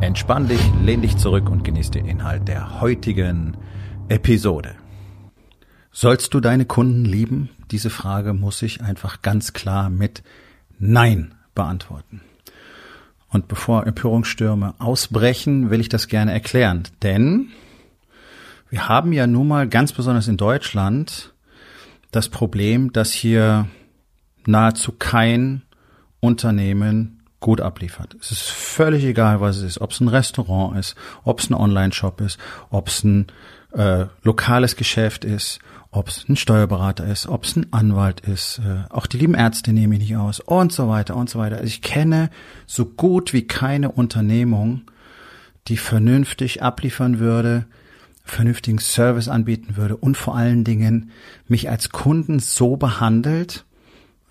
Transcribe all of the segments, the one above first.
Entspann dich, lehn dich zurück und genieß den Inhalt der heutigen Episode. Sollst du deine Kunden lieben? Diese Frage muss ich einfach ganz klar mit Nein beantworten. Und bevor Empörungsstürme ausbrechen, will ich das gerne erklären. Denn wir haben ja nun mal ganz besonders in Deutschland das Problem, dass hier nahezu kein Unternehmen gut abliefert. Es ist völlig egal, was es ist, ob es ein Restaurant ist, ob es ein Online-Shop ist, ob es ein äh, lokales Geschäft ist, ob es ein Steuerberater ist, ob es ein Anwalt ist, äh, auch die lieben Ärzte nehme ich nicht aus und so weiter und so weiter. Also ich kenne so gut wie keine Unternehmung, die vernünftig abliefern würde, vernünftigen Service anbieten würde und vor allen Dingen mich als Kunden so behandelt,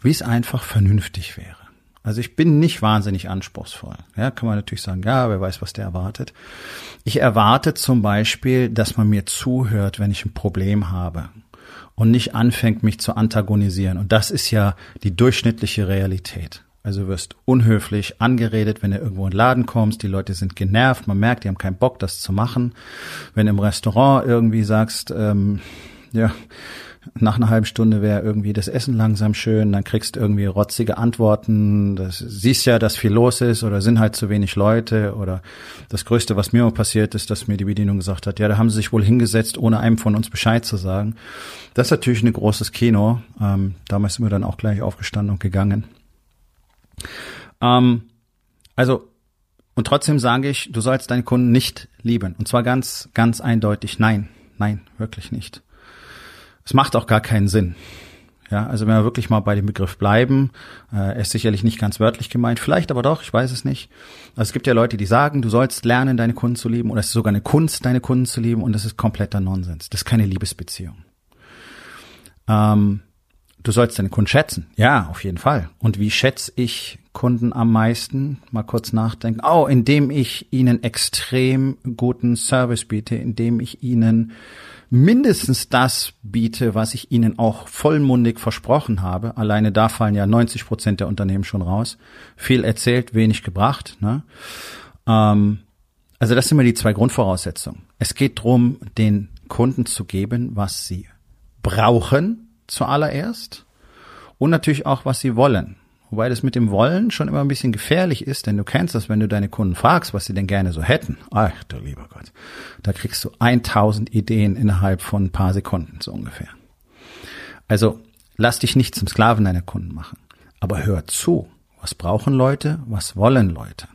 wie es einfach vernünftig wäre. Also ich bin nicht wahnsinnig anspruchsvoll. Ja, kann man natürlich sagen, ja, wer weiß, was der erwartet. Ich erwarte zum Beispiel, dass man mir zuhört, wenn ich ein Problem habe und nicht anfängt, mich zu antagonisieren. Und das ist ja die durchschnittliche Realität. Also wirst unhöflich angeredet, wenn du irgendwo in den Laden kommst, die Leute sind genervt, man merkt, die haben keinen Bock, das zu machen. Wenn du im Restaurant irgendwie sagst, ähm, ja, nach einer halben Stunde wäre irgendwie das Essen langsam schön, dann kriegst du irgendwie rotzige Antworten, das siehst ja, dass viel los ist oder sind halt zu wenig Leute oder das Größte, was mir passiert ist, dass mir die Bedienung gesagt hat, ja, da haben sie sich wohl hingesetzt, ohne einem von uns Bescheid zu sagen. Das ist natürlich ein großes Kino. Ähm, damals sind wir dann auch gleich aufgestanden und gegangen. Ähm, also, und trotzdem sage ich, du sollst deinen Kunden nicht lieben. Und zwar ganz, ganz eindeutig nein. Nein, wirklich nicht. Es macht auch gar keinen Sinn. Ja, also wenn wir wirklich mal bei dem Begriff bleiben, äh, ist sicherlich nicht ganz wörtlich gemeint, vielleicht aber doch, ich weiß es nicht. Also es gibt ja Leute, die sagen, du sollst lernen, deine Kunden zu lieben, oder es ist sogar eine Kunst, deine Kunden zu lieben, und das ist kompletter Nonsens. Das ist keine Liebesbeziehung. Ähm, du sollst deine Kunden schätzen. Ja, auf jeden Fall. Und wie schätze ich Kunden am meisten? Mal kurz nachdenken. Oh, indem ich ihnen extrem guten Service biete, indem ich ihnen mindestens das biete, was ich Ihnen auch vollmundig versprochen habe. Alleine da fallen ja 90 Prozent der Unternehmen schon raus. Viel erzählt, wenig gebracht. Ne? Ähm, also das sind immer die zwei Grundvoraussetzungen. Es geht drum, den Kunden zu geben, was sie brauchen zuallererst und natürlich auch, was sie wollen. Wobei das mit dem Wollen schon immer ein bisschen gefährlich ist, denn du kennst das, wenn du deine Kunden fragst, was sie denn gerne so hätten. Ach du lieber Gott. Da kriegst du 1000 Ideen innerhalb von ein paar Sekunden, so ungefähr. Also, lass dich nicht zum Sklaven deiner Kunden machen. Aber hör zu. Was brauchen Leute? Was wollen Leute?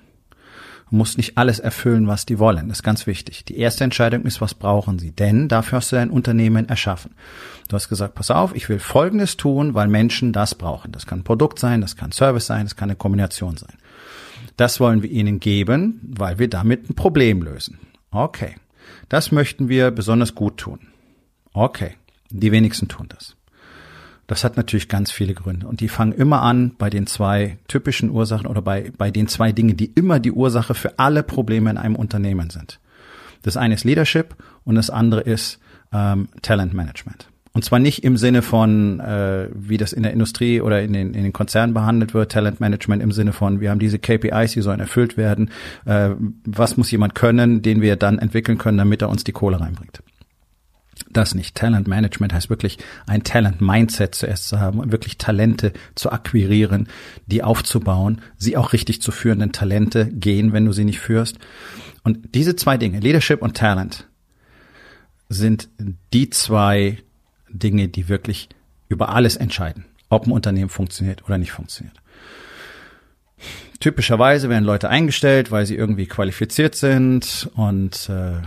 Musst nicht alles erfüllen, was die wollen. Das ist ganz wichtig. Die erste Entscheidung ist, was brauchen sie? Denn dafür hast du dein Unternehmen erschaffen. Du hast gesagt, pass auf, ich will Folgendes tun, weil Menschen das brauchen. Das kann ein Produkt sein, das kann Service sein, das kann eine Kombination sein. Das wollen wir ihnen geben, weil wir damit ein Problem lösen. Okay. Das möchten wir besonders gut tun. Okay. Die wenigsten tun das. Das hat natürlich ganz viele Gründe. Und die fangen immer an bei den zwei typischen Ursachen oder bei, bei den zwei Dingen, die immer die Ursache für alle Probleme in einem Unternehmen sind. Das eine ist Leadership und das andere ist ähm, Talent Management. Und zwar nicht im Sinne von, äh, wie das in der Industrie oder in den, in den Konzernen behandelt wird, Talent Management im Sinne von, wir haben diese KPIs, die sollen erfüllt werden. Äh, was muss jemand können, den wir dann entwickeln können, damit er uns die Kohle reinbringt das nicht. Talent Management heißt wirklich ein Talent Mindset zuerst zu haben und wirklich Talente zu akquirieren, die aufzubauen, sie auch richtig zu führen, denn Talente gehen, wenn du sie nicht führst. Und diese zwei Dinge, Leadership und Talent, sind die zwei Dinge, die wirklich über alles entscheiden, ob ein Unternehmen funktioniert oder nicht funktioniert. Typischerweise werden Leute eingestellt, weil sie irgendwie qualifiziert sind und äh,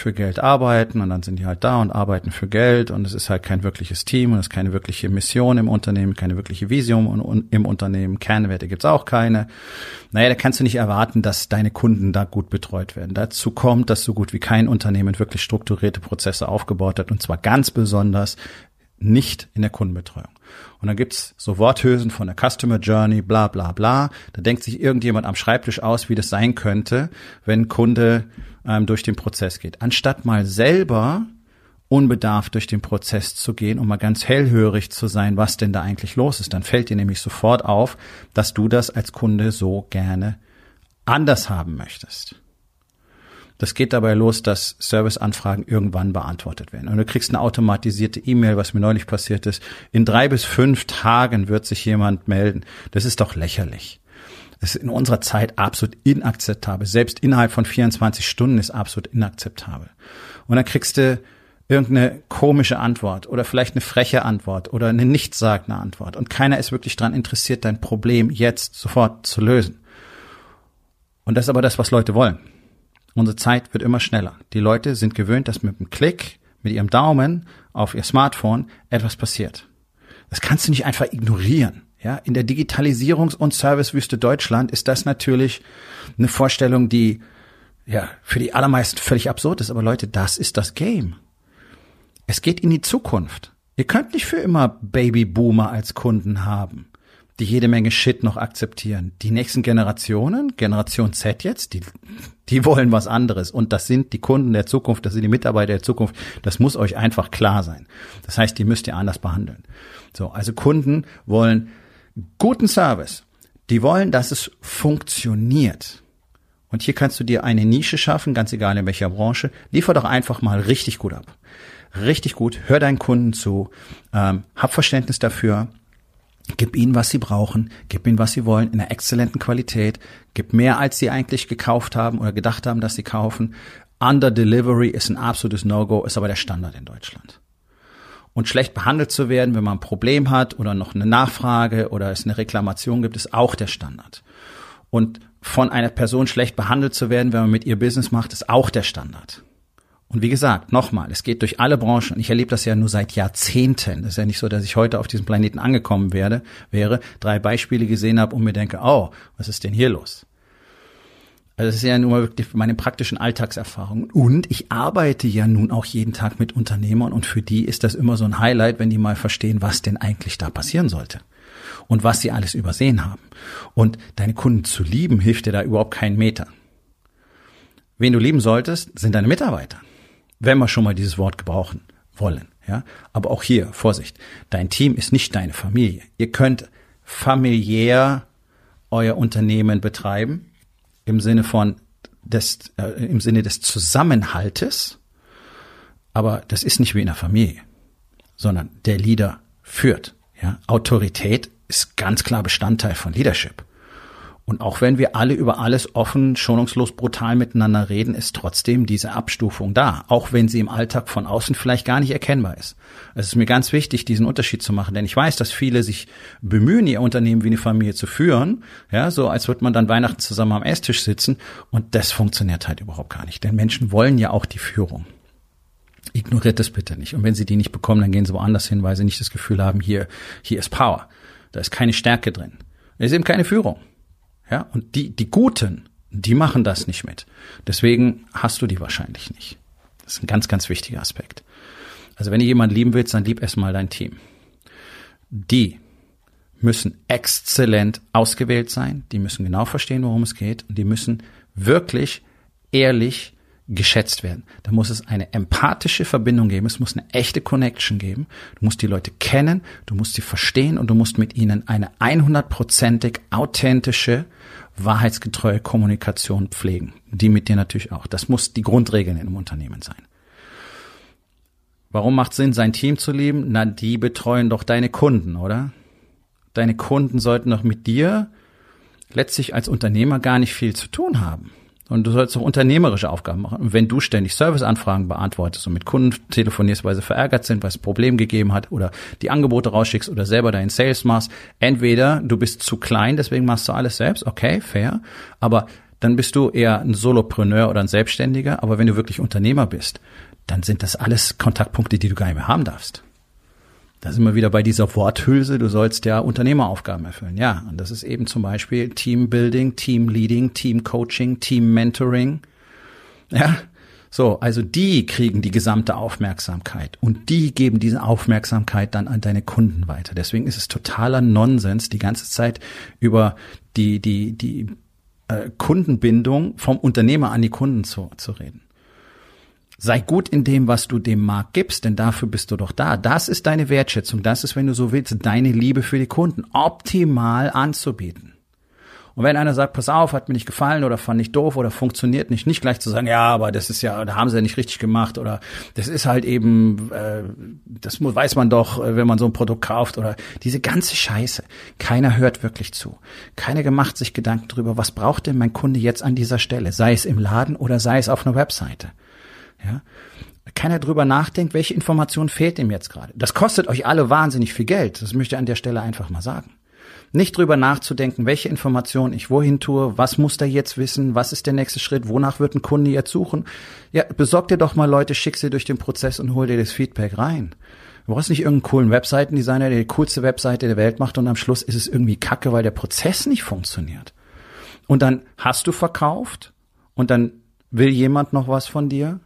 für Geld arbeiten und dann sind die halt da und arbeiten für Geld und es ist halt kein wirkliches Team und es ist keine wirkliche Mission im Unternehmen, keine wirkliche Vision im Unternehmen, Kernwerte gibt's auch keine. Naja, da kannst du nicht erwarten, dass deine Kunden da gut betreut werden. Dazu kommt, dass so gut wie kein Unternehmen wirklich strukturierte Prozesse aufgebaut hat und zwar ganz besonders nicht in der Kundenbetreuung. Und dann gibt's so Worthülsen von der Customer Journey, bla bla bla. Da denkt sich irgendjemand am Schreibtisch aus, wie das sein könnte, wenn ein Kunde ähm, durch den Prozess geht. Anstatt mal selber unbedarft durch den Prozess zu gehen und mal ganz hellhörig zu sein, was denn da eigentlich los ist. Dann fällt dir nämlich sofort auf, dass du das als Kunde so gerne anders haben möchtest. Das geht dabei los, dass Serviceanfragen irgendwann beantwortet werden. Und du kriegst eine automatisierte E-Mail, was mir neulich passiert ist. In drei bis fünf Tagen wird sich jemand melden. Das ist doch lächerlich. Das ist in unserer Zeit absolut inakzeptabel. Selbst innerhalb von 24 Stunden ist absolut inakzeptabel. Und dann kriegst du irgendeine komische Antwort oder vielleicht eine freche Antwort oder eine nichtssagende Antwort. Und keiner ist wirklich daran interessiert, dein Problem jetzt sofort zu lösen. Und das ist aber das, was Leute wollen. Unsere Zeit wird immer schneller. Die Leute sind gewöhnt, dass mit einem Klick, mit ihrem Daumen auf ihr Smartphone etwas passiert. Das kannst du nicht einfach ignorieren. Ja, in der Digitalisierungs- und Servicewüste Deutschland ist das natürlich eine Vorstellung, die ja für die allermeisten völlig absurd ist. Aber Leute, das ist das Game. Es geht in die Zukunft. Ihr könnt nicht für immer Babyboomer als Kunden haben die jede Menge Shit noch akzeptieren. Die nächsten Generationen, Generation Z jetzt, die, die wollen was anderes. Und das sind die Kunden der Zukunft, das sind die Mitarbeiter der Zukunft. Das muss euch einfach klar sein. Das heißt, die müsst ihr anders behandeln. So, also Kunden wollen guten Service. Die wollen, dass es funktioniert. Und hier kannst du dir eine Nische schaffen, ganz egal in welcher Branche. Liefer doch einfach mal richtig gut ab. Richtig gut. Hör deinen Kunden zu. Ähm, hab Verständnis dafür Gib ihnen, was sie brauchen, gib ihnen, was sie wollen, in einer exzellenten Qualität, gib mehr, als sie eigentlich gekauft haben oder gedacht haben, dass sie kaufen. Under Delivery ist ein absolutes No-Go, ist aber der Standard in Deutschland. Und schlecht behandelt zu werden, wenn man ein Problem hat oder noch eine Nachfrage oder es eine Reklamation gibt, ist auch der Standard. Und von einer Person schlecht behandelt zu werden, wenn man mit ihr Business macht, ist auch der Standard. Und wie gesagt, nochmal, es geht durch alle Branchen. Ich erlebe das ja nur seit Jahrzehnten. Das ist ja nicht so, dass ich heute auf diesem Planeten angekommen werde, wäre, drei Beispiele gesehen habe und mir denke, oh, was ist denn hier los? Also das ist ja nur wirklich meine praktischen Alltagserfahrungen. Und ich arbeite ja nun auch jeden Tag mit Unternehmern und für die ist das immer so ein Highlight, wenn die mal verstehen, was denn eigentlich da passieren sollte. Und was sie alles übersehen haben. Und deine Kunden zu lieben, hilft dir da überhaupt keinen Meter. Wen du lieben solltest, sind deine Mitarbeiter wenn wir schon mal dieses Wort gebrauchen wollen. Ja, aber auch hier Vorsicht: Dein Team ist nicht deine Familie. Ihr könnt familiär euer Unternehmen betreiben im Sinne von des äh, im Sinne des Zusammenhaltes, aber das ist nicht wie in einer Familie, sondern der Leader führt. Ja, Autorität ist ganz klar Bestandteil von Leadership. Und auch wenn wir alle über alles offen, schonungslos, brutal miteinander reden, ist trotzdem diese Abstufung da, auch wenn sie im Alltag von außen vielleicht gar nicht erkennbar ist. Es ist mir ganz wichtig, diesen Unterschied zu machen, denn ich weiß, dass viele sich bemühen, ihr Unternehmen wie eine Familie zu führen, ja, so als würde man dann Weihnachten zusammen am Esstisch sitzen und das funktioniert halt überhaupt gar nicht, denn Menschen wollen ja auch die Führung. Ignoriert das bitte nicht. Und wenn sie die nicht bekommen, dann gehen sie woanders hin, weil sie nicht das Gefühl haben, hier, hier ist Power. Da ist keine Stärke drin. Da ist eben keine Führung. Ja, und die, die Guten, die machen das nicht mit. Deswegen hast du die wahrscheinlich nicht. Das ist ein ganz, ganz wichtiger Aspekt. Also wenn du jemanden lieben willst, dann lieb erstmal dein Team. Die müssen exzellent ausgewählt sein, die müssen genau verstehen, worum es geht und die müssen wirklich ehrlich geschätzt werden. Da muss es eine empathische Verbindung geben, es muss eine echte Connection geben. Du musst die Leute kennen, du musst sie verstehen und du musst mit ihnen eine 100%ig authentische, wahrheitsgetreue Kommunikation pflegen. Die mit dir natürlich auch. Das muss die Grundregeln in einem Unternehmen sein. Warum macht Sinn, sein Team zu lieben? Na, die betreuen doch deine Kunden, oder? Deine Kunden sollten doch mit dir letztlich als Unternehmer gar nicht viel zu tun haben. Und du sollst auch unternehmerische Aufgaben machen. Und wenn du ständig Serviceanfragen beantwortest und mit Kunden telefonierst, weil sie verärgert sind, weil es ein Problem gegeben hat oder die Angebote rausschickst oder selber deinen Sales machst, entweder du bist zu klein, deswegen machst du alles selbst, okay, fair, aber dann bist du eher ein Solopreneur oder ein Selbstständiger. Aber wenn du wirklich Unternehmer bist, dann sind das alles Kontaktpunkte, die du gar nicht mehr haben darfst. Da sind wir wieder bei dieser Worthülse, du sollst ja Unternehmeraufgaben erfüllen. Ja, und das ist eben zum Beispiel Teambuilding, Teamleading, Teamcoaching, Team-Mentoring. Ja, so, also die kriegen die gesamte Aufmerksamkeit und die geben diese Aufmerksamkeit dann an deine Kunden weiter. Deswegen ist es totaler Nonsens, die ganze Zeit über die, die, die äh, Kundenbindung vom Unternehmer an die Kunden zu, zu reden. Sei gut in dem, was du dem Markt gibst, denn dafür bist du doch da. Das ist deine Wertschätzung. Das ist, wenn du so willst, deine Liebe für die Kunden optimal anzubieten. Und wenn einer sagt, pass auf, hat mir nicht gefallen oder fand ich doof oder funktioniert nicht, nicht gleich zu sagen, ja, aber das ist ja, da haben sie ja nicht richtig gemacht oder das ist halt eben, äh, das weiß man doch, äh, wenn man so ein Produkt kauft oder diese ganze Scheiße. Keiner hört wirklich zu. Keiner gemacht sich Gedanken darüber, was braucht denn mein Kunde jetzt an dieser Stelle, sei es im Laden oder sei es auf einer Webseite. Ja? Keiner drüber nachdenkt, welche Information fehlt ihm jetzt gerade. Das kostet euch alle wahnsinnig viel Geld. Das möchte ich an der Stelle einfach mal sagen. Nicht drüber nachzudenken, welche Information ich wohin tue, was muss der jetzt wissen, was ist der nächste Schritt, wonach wird ein Kunde jetzt suchen. Ja, besorg dir doch mal Leute, schick sie durch den Prozess und hol dir das Feedback rein. Du brauchst nicht irgendeinen coolen Webseitendesigner, der die coolste Webseite der Welt macht und am Schluss ist es irgendwie kacke, weil der Prozess nicht funktioniert. Und dann hast du verkauft und dann will jemand noch was von dir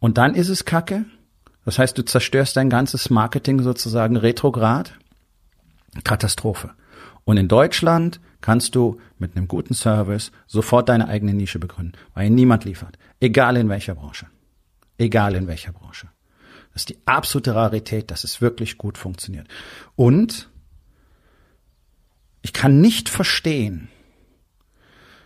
und dann ist es Kacke. Das heißt, du zerstörst dein ganzes Marketing sozusagen retrograd. Katastrophe. Und in Deutschland kannst du mit einem guten Service sofort deine eigene Nische begründen, weil niemand liefert. Egal in welcher Branche. Egal in welcher Branche. Das ist die absolute Rarität, dass es wirklich gut funktioniert. Und ich kann nicht verstehen,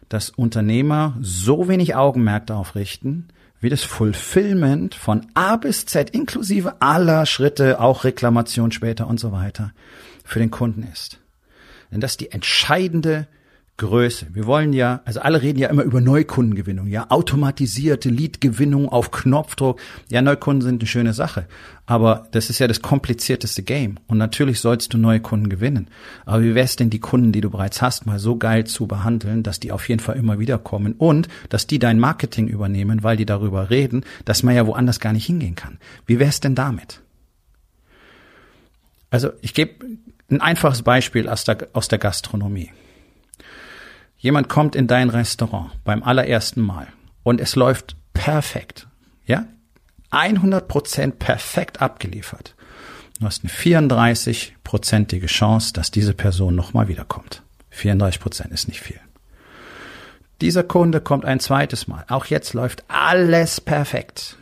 dass Unternehmer so wenig Augenmerk darauf richten, wie das Fulfillment von A bis Z inklusive aller Schritte, auch Reklamation später und so weiter, für den Kunden ist. Denn das ist die entscheidende Größe. Wir wollen ja, also alle reden ja immer über Neukundengewinnung, ja, automatisierte Leadgewinnung auf Knopfdruck. Ja, Neukunden sind eine schöne Sache, aber das ist ja das komplizierteste Game. Und natürlich sollst du neue Kunden gewinnen. Aber wie wär's denn die Kunden, die du bereits hast, mal so geil zu behandeln, dass die auf jeden Fall immer wieder kommen und dass die dein Marketing übernehmen, weil die darüber reden, dass man ja woanders gar nicht hingehen kann. Wie wär's denn damit? Also ich gebe ein einfaches Beispiel aus der, aus der Gastronomie. Jemand kommt in dein Restaurant beim allerersten Mal und es läuft perfekt. Ja? 100 Prozent perfekt abgeliefert. Du hast eine 34-prozentige Chance, dass diese Person nochmal wiederkommt. 34 Prozent ist nicht viel. Dieser Kunde kommt ein zweites Mal. Auch jetzt läuft alles perfekt.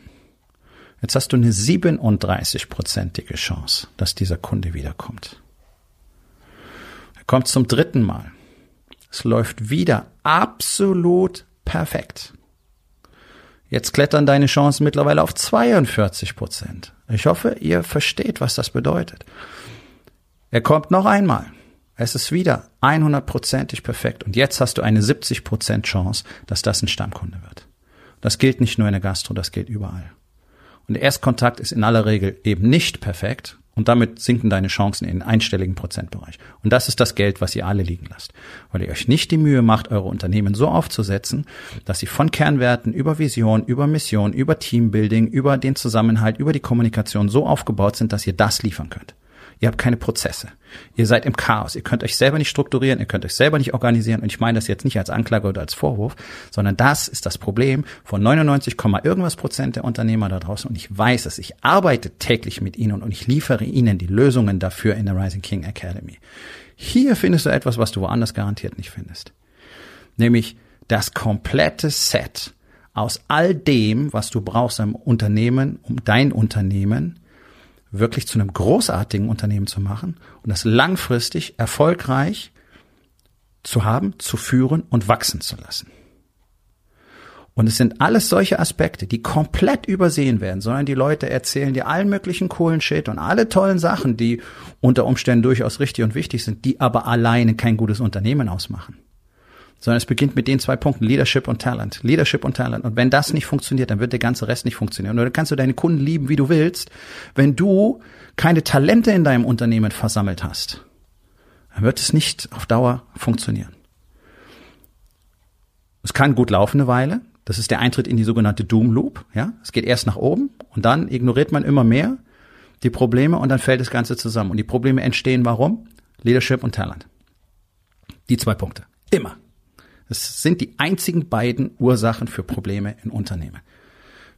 Jetzt hast du eine 37-prozentige Chance, dass dieser Kunde wiederkommt. Er kommt zum dritten Mal. Es läuft wieder absolut perfekt. Jetzt klettern deine Chancen mittlerweile auf 42 Prozent. Ich hoffe, ihr versteht, was das bedeutet. Er kommt noch einmal. Es ist wieder 100%ig perfekt. Und jetzt hast du eine 70% Chance, dass das ein Stammkunde wird. Das gilt nicht nur in der Gastro, das gilt überall. Und der Erstkontakt ist in aller Regel eben nicht perfekt. Und damit sinken deine Chancen in den einstelligen Prozentbereich. Und das ist das Geld, was ihr alle liegen lasst. Weil ihr euch nicht die Mühe macht, eure Unternehmen so aufzusetzen, dass sie von Kernwerten über Vision, über Mission, über Teambuilding, über den Zusammenhalt, über die Kommunikation so aufgebaut sind, dass ihr das liefern könnt. Ihr habt keine Prozesse. Ihr seid im Chaos. Ihr könnt euch selber nicht strukturieren. Ihr könnt euch selber nicht organisieren. Und ich meine das jetzt nicht als Anklage oder als Vorwurf, sondern das ist das Problem von 99, irgendwas Prozent der Unternehmer da draußen. Und ich weiß es. Ich arbeite täglich mit ihnen und ich liefere ihnen die Lösungen dafür in der Rising King Academy. Hier findest du etwas, was du woanders garantiert nicht findest. Nämlich das komplette Set aus all dem, was du brauchst im Unternehmen, um dein Unternehmen wirklich zu einem großartigen Unternehmen zu machen und das langfristig erfolgreich zu haben, zu führen und wachsen zu lassen. Und es sind alles solche Aspekte, die komplett übersehen werden, sondern die Leute erzählen dir allen möglichen coolen Shit und alle tollen Sachen, die unter Umständen durchaus richtig und wichtig sind, die aber alleine kein gutes Unternehmen ausmachen sondern es beginnt mit den zwei Punkten, Leadership und Talent. Leadership und Talent. Und wenn das nicht funktioniert, dann wird der ganze Rest nicht funktionieren. Oder kannst du deine Kunden lieben, wie du willst. Wenn du keine Talente in deinem Unternehmen versammelt hast, dann wird es nicht auf Dauer funktionieren. Es kann gut laufen eine Weile. Das ist der Eintritt in die sogenannte Doom Loop. Ja, es geht erst nach oben und dann ignoriert man immer mehr die Probleme und dann fällt das Ganze zusammen. Und die Probleme entstehen warum? Leadership und Talent. Die zwei Punkte. Immer. Das sind die einzigen beiden Ursachen für Probleme in Unternehmen.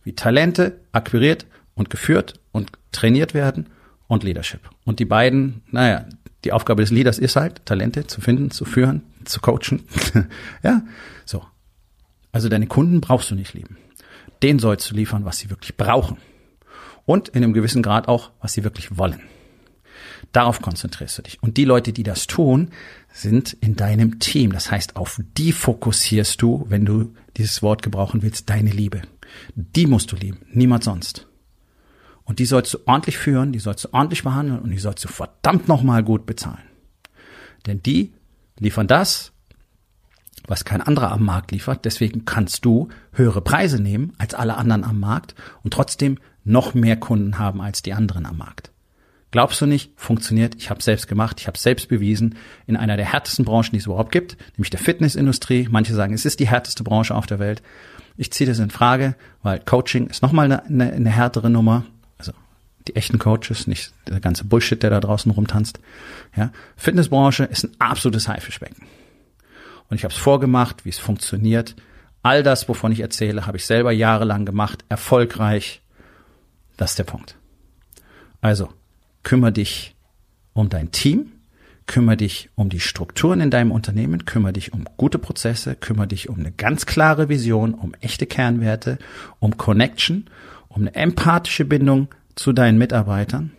Wie Talente akquiriert und geführt und trainiert werden und Leadership. Und die beiden, naja, die Aufgabe des Leaders ist halt, Talente zu finden, zu führen, zu coachen. ja, so. Also deine Kunden brauchst du nicht lieben. Den sollst du liefern, was sie wirklich brauchen. Und in einem gewissen Grad auch, was sie wirklich wollen. Darauf konzentrierst du dich. Und die Leute, die das tun, sind in deinem Team. Das heißt, auf die fokussierst du, wenn du dieses Wort gebrauchen willst, deine Liebe. Die musst du lieben, niemand sonst. Und die sollst du ordentlich führen, die sollst du ordentlich behandeln und die sollst du verdammt nochmal gut bezahlen. Denn die liefern das, was kein anderer am Markt liefert. Deswegen kannst du höhere Preise nehmen als alle anderen am Markt und trotzdem noch mehr Kunden haben als die anderen am Markt. Glaubst du nicht? Funktioniert. Ich habe selbst gemacht, ich habe selbst bewiesen in einer der härtesten Branchen, die es überhaupt gibt, nämlich der Fitnessindustrie. Manche sagen, es ist die härteste Branche auf der Welt. Ich ziehe das in Frage, weil Coaching ist nochmal eine, eine, eine härtere Nummer. Also die echten Coaches, nicht der ganze Bullshit, der da draußen rumtanzt. Ja, Fitnessbranche ist ein absolutes Haifischbecken. Und ich habe es vorgemacht, wie es funktioniert. All das, wovon ich erzähle, habe ich selber jahrelang gemacht, erfolgreich. Das ist der Punkt. Also, kümmere dich um dein Team, kümmere dich um die Strukturen in deinem Unternehmen, kümmere dich um gute Prozesse, kümmere dich um eine ganz klare Vision, um echte Kernwerte, um Connection, um eine empathische Bindung zu deinen Mitarbeitern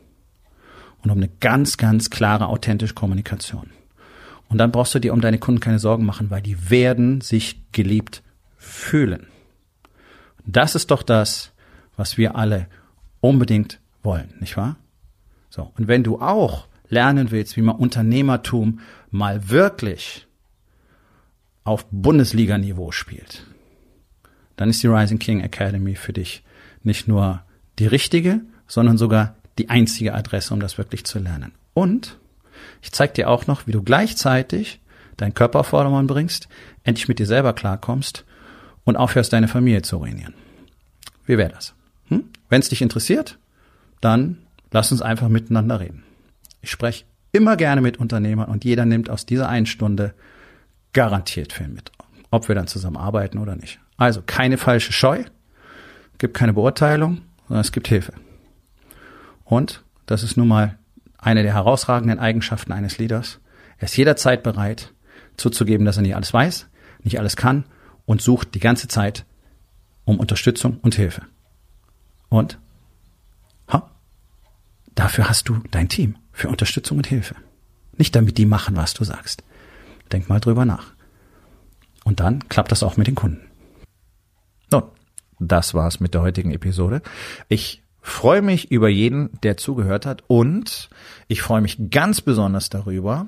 und um eine ganz, ganz klare, authentische Kommunikation. Und dann brauchst du dir um deine Kunden keine Sorgen machen, weil die werden sich geliebt fühlen. Das ist doch das, was wir alle unbedingt wollen, nicht wahr? So. Und wenn du auch lernen willst, wie man Unternehmertum mal wirklich auf Bundesliga-Niveau spielt, dann ist die Rising King Academy für dich nicht nur die richtige, sondern sogar die einzige Adresse, um das wirklich zu lernen. Und ich zeige dir auch noch, wie du gleichzeitig deinen Körper auf Vordermann bringst, endlich mit dir selber klarkommst und aufhörst, deine Familie zu ruinieren. Wie wäre das? Hm? Wenn es dich interessiert, dann Lass uns einfach miteinander reden. Ich spreche immer gerne mit Unternehmern und jeder nimmt aus dieser einen Stunde garantiert viel mit, ob wir dann zusammen arbeiten oder nicht. Also keine falsche Scheu, gibt keine Beurteilung, sondern es gibt Hilfe. Und das ist nun mal eine der herausragenden Eigenschaften eines Leaders. Er ist jederzeit bereit zuzugeben, dass er nicht alles weiß, nicht alles kann und sucht die ganze Zeit um Unterstützung und Hilfe. Und Dafür hast du dein Team für Unterstützung und Hilfe. Nicht damit die machen, was du sagst. Denk mal drüber nach. Und dann klappt das auch mit den Kunden. Nun, das war's mit der heutigen Episode. Ich freue mich über jeden, der zugehört hat und ich freue mich ganz besonders darüber,